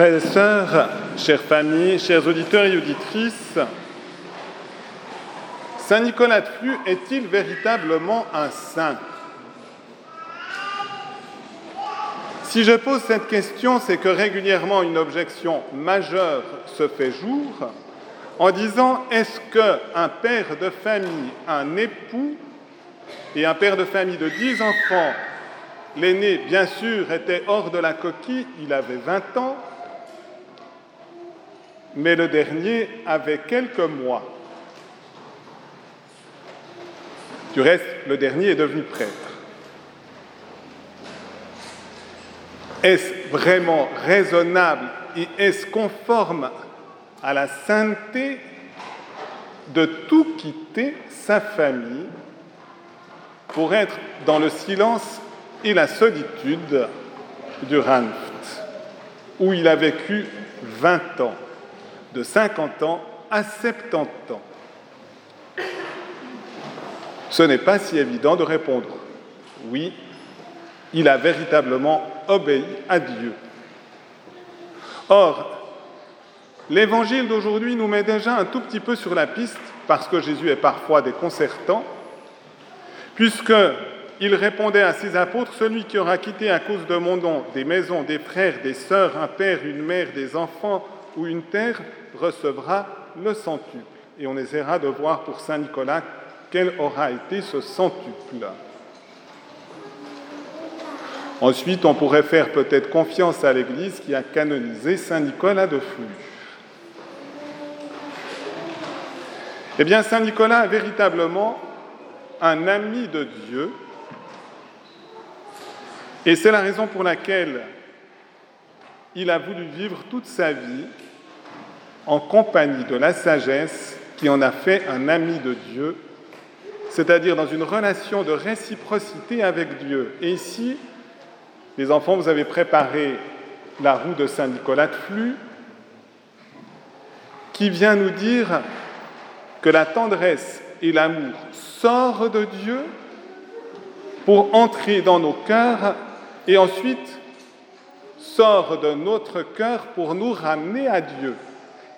Frères et sœurs, chères familles, chers auditeurs et auditrices, Saint Nicolas de Flux est-il véritablement un saint? Si je pose cette question, c'est que régulièrement une objection majeure se fait jour en disant est-ce qu'un père de famille, un époux et un père de famille de dix enfants, l'aîné bien sûr était hors de la coquille, il avait 20 ans, mais le dernier avait quelques mois. Du reste, le dernier est devenu prêtre. Est-ce vraiment raisonnable et est-ce conforme à la sainteté de tout quitter sa famille pour être dans le silence et la solitude du Ranft, où il a vécu 20 ans? De 50 ans à 70 ans Ce n'est pas si évident de répondre oui, il a véritablement obéi à Dieu. Or, l'évangile d'aujourd'hui nous met déjà un tout petit peu sur la piste, parce que Jésus est parfois déconcertant, puisqu'il répondait à ses apôtres, celui qui aura quitté à cause de mon nom des maisons, des frères, des sœurs, un père, une mère, des enfants ou une terre, recevra le centuple. Et on essaiera de voir pour Saint Nicolas quel aura été ce centuple. Ensuite, on pourrait faire peut-être confiance à l'Église qui a canonisé Saint Nicolas de Flux. Eh bien, Saint Nicolas est véritablement un ami de Dieu, et c'est la raison pour laquelle il a voulu vivre toute sa vie en compagnie de la sagesse qui en a fait un ami de Dieu, c'est-à-dire dans une relation de réciprocité avec Dieu. Et ici, les enfants, vous avez préparé la roue de Saint Nicolas de Flux, qui vient nous dire que la tendresse et l'amour sortent de Dieu pour entrer dans nos cœurs et ensuite sort de notre cœur pour nous ramener à Dieu.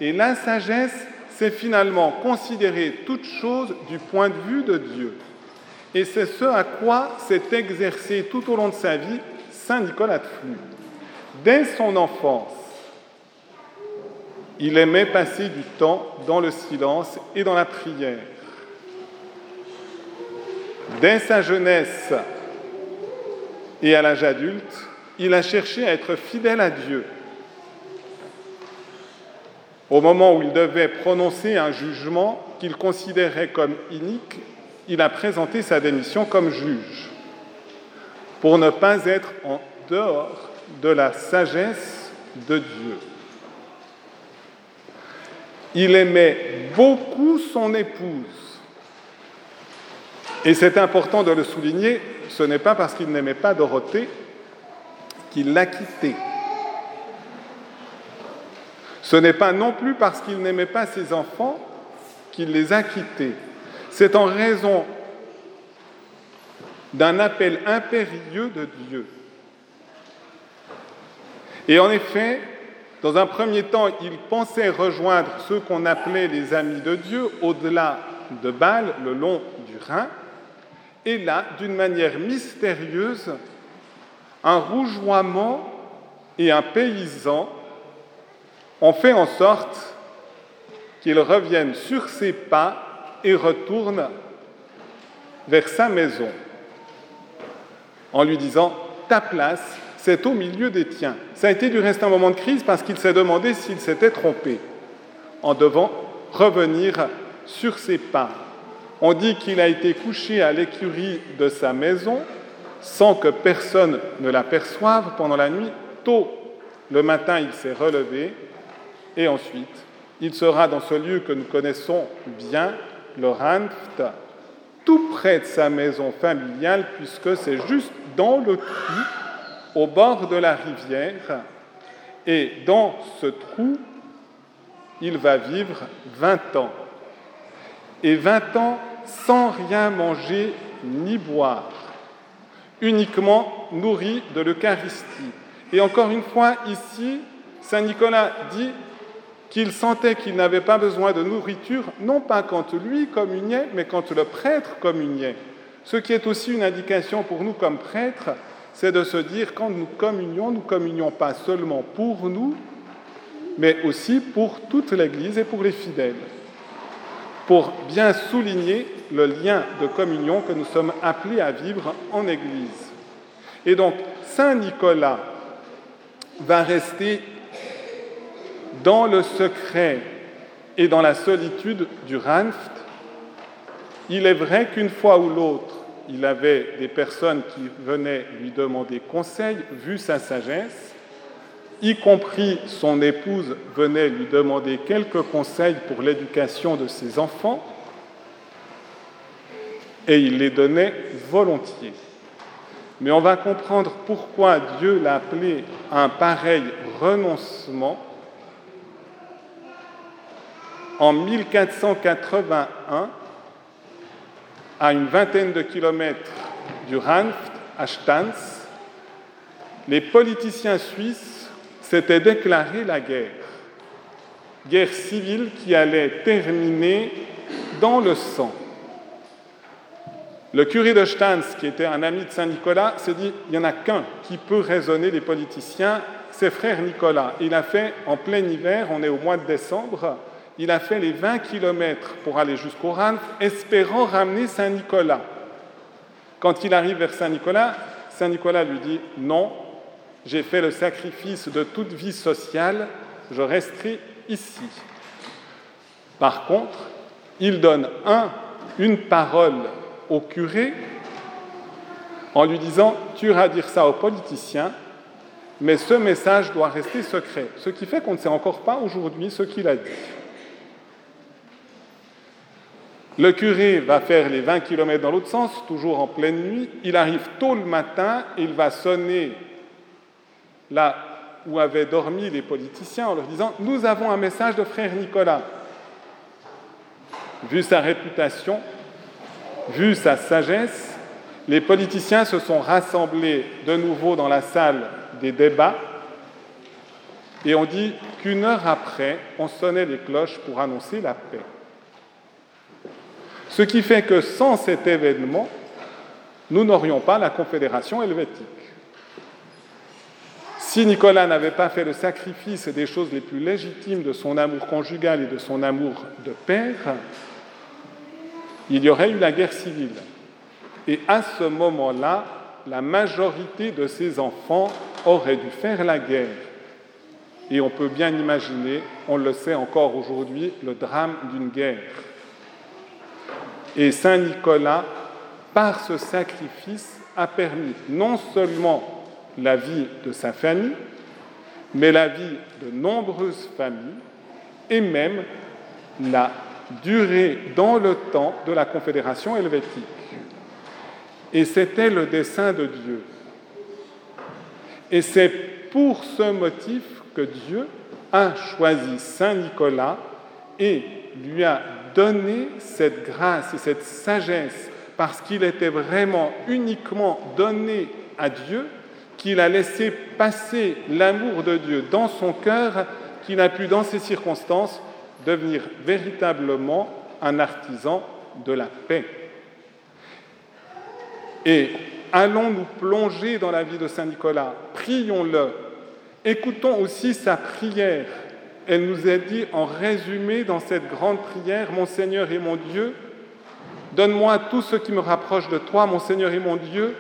Et la sagesse, c'est finalement considérer toute chose du point de vue de Dieu. Et c'est ce à quoi s'est exercé tout au long de sa vie Saint Nicolas de Flux. Dès son enfance, il aimait passer du temps dans le silence et dans la prière. Dès sa jeunesse et à l'âge adulte, il a cherché à être fidèle à Dieu au moment où il devait prononcer un jugement qu'il considérait comme inique, il a présenté sa démission comme juge, pour ne pas être en dehors de la sagesse de Dieu. Il aimait beaucoup son épouse. Et c'est important de le souligner, ce n'est pas parce qu'il n'aimait pas Dorothée qu'il l'a quittée. Ce n'est pas non plus parce qu'il n'aimait pas ses enfants qu'il les a quittés. C'est en raison d'un appel impérieux de Dieu. Et en effet, dans un premier temps, il pensait rejoindre ceux qu'on appelait les amis de Dieu au-delà de Bâle, le long du Rhin. Et là, d'une manière mystérieuse, un rougeoiement et un paysan on fait en sorte qu'il revienne sur ses pas et retourne vers sa maison en lui disant Ta place, c'est au milieu des tiens. Ça a été du reste un moment de crise parce qu'il s'est demandé s'il s'était trompé en devant revenir sur ses pas. On dit qu'il a été couché à l'écurie de sa maison sans que personne ne l'aperçoive pendant la nuit. Tôt le matin, il s'est relevé et ensuite, il sera dans ce lieu que nous connaissons bien, le Ranft, tout près de sa maison familiale, puisque c'est juste dans le trou, au bord de la rivière. Et dans ce trou, il va vivre 20 ans. Et 20 ans sans rien manger ni boire, uniquement nourri de l'Eucharistie. Et encore une fois, ici, Saint Nicolas dit qu'il sentait qu'il n'avait pas besoin de nourriture, non pas quand lui communiait, mais quand le prêtre communiait. Ce qui est aussi une indication pour nous comme prêtres, c'est de se dire quand nous communions, nous communions pas seulement pour nous, mais aussi pour toute l'Église et pour les fidèles, pour bien souligner le lien de communion que nous sommes appelés à vivre en Église. Et donc, Saint Nicolas va rester dans le secret et dans la solitude du Ranft. Il est vrai qu'une fois ou l'autre, il avait des personnes qui venaient lui demander conseil, vu sa sagesse, y compris son épouse venait lui demander quelques conseils pour l'éducation de ses enfants, et il les donnait volontiers. Mais on va comprendre pourquoi Dieu l'a appelé un pareil renoncement en 1481 à une vingtaine de kilomètres du Ranft, à Stans, les politiciens suisses s'étaient déclaré la guerre. Guerre civile qui allait terminer dans le sang. Le curé de Stans, qui était un ami de Saint-Nicolas, s'est dit il n'y en a qu'un qui peut raisonner les politiciens, c'est frère Nicolas. Il a fait en plein hiver, on est au mois de décembre, il a fait les 20 kilomètres pour aller jusqu'au Ranf, espérant ramener Saint-Nicolas. Quand il arrive vers Saint-Nicolas, Saint-Nicolas lui dit Non, j'ai fait le sacrifice de toute vie sociale, je resterai ici. Par contre, il donne un, une parole au curé en lui disant Tu iras dire ça aux politiciens, mais ce message doit rester secret. Ce qui fait qu'on ne sait encore pas aujourd'hui ce qu'il a dit. Le curé va faire les 20 km dans l'autre sens, toujours en pleine nuit. Il arrive tôt le matin, il va sonner là où avaient dormi les politiciens en leur disant Nous avons un message de frère Nicolas. Vu sa réputation, vu sa sagesse, les politiciens se sont rassemblés de nouveau dans la salle des débats et on dit qu'une heure après, on sonnait les cloches pour annoncer la paix. Ce qui fait que sans cet événement, nous n'aurions pas la Confédération helvétique. Si Nicolas n'avait pas fait le sacrifice des choses les plus légitimes de son amour conjugal et de son amour de père, il y aurait eu la guerre civile. Et à ce moment-là, la majorité de ses enfants auraient dû faire la guerre. Et on peut bien imaginer, on le sait encore aujourd'hui, le drame d'une guerre. Et Saint Nicolas, par ce sacrifice, a permis non seulement la vie de sa famille, mais la vie de nombreuses familles et même la durée dans le temps de la Confédération helvétique. Et c'était le dessein de Dieu. Et c'est pour ce motif que Dieu a choisi Saint Nicolas et lui a donné cette grâce et cette sagesse parce qu'il était vraiment uniquement donné à Dieu, qu'il a laissé passer l'amour de Dieu dans son cœur, qu'il a pu, dans ces circonstances, devenir véritablement un artisan de la paix. Et allons nous plonger dans la vie de Saint Nicolas, prions-le, écoutons aussi sa prière. Elle nous a dit en résumé dans cette grande prière, Mon Seigneur et mon Dieu, donne-moi tout ce qui me rapproche de toi, mon Seigneur et mon Dieu,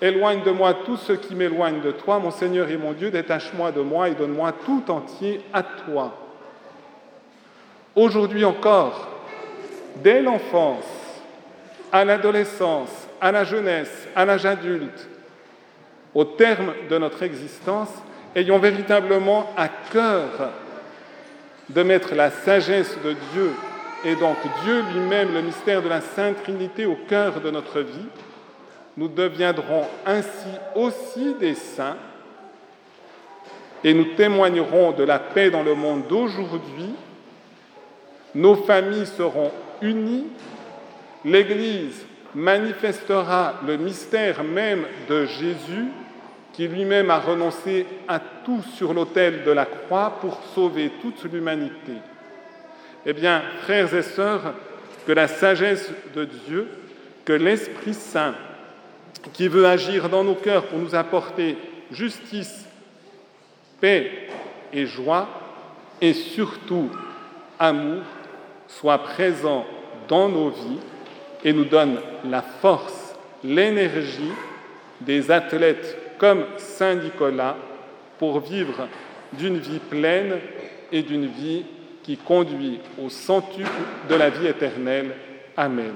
éloigne de moi tout ce qui m'éloigne de toi, mon Seigneur et mon Dieu, détache-moi de moi et donne-moi tout entier à toi. Aujourd'hui encore, dès l'enfance, à l'adolescence, à la jeunesse, à l'âge adulte, au terme de notre existence, ayons véritablement à cœur de mettre la sagesse de Dieu et donc Dieu lui-même, le mystère de la Sainte Trinité au cœur de notre vie, nous deviendrons ainsi aussi des saints et nous témoignerons de la paix dans le monde d'aujourd'hui. Nos familles seront unies, l'Église manifestera le mystère même de Jésus qui lui-même a renoncé à tout sur l'autel de la croix pour sauver toute l'humanité. Eh bien, frères et sœurs, que la sagesse de Dieu, que l'Esprit Saint, qui veut agir dans nos cœurs pour nous apporter justice, paix et joie, et surtout amour, soit présent dans nos vies et nous donne la force, l'énergie des athlètes comme Saint Nicolas pour vivre d'une vie pleine et d'une vie qui conduit au centuple de la vie éternelle. Amen.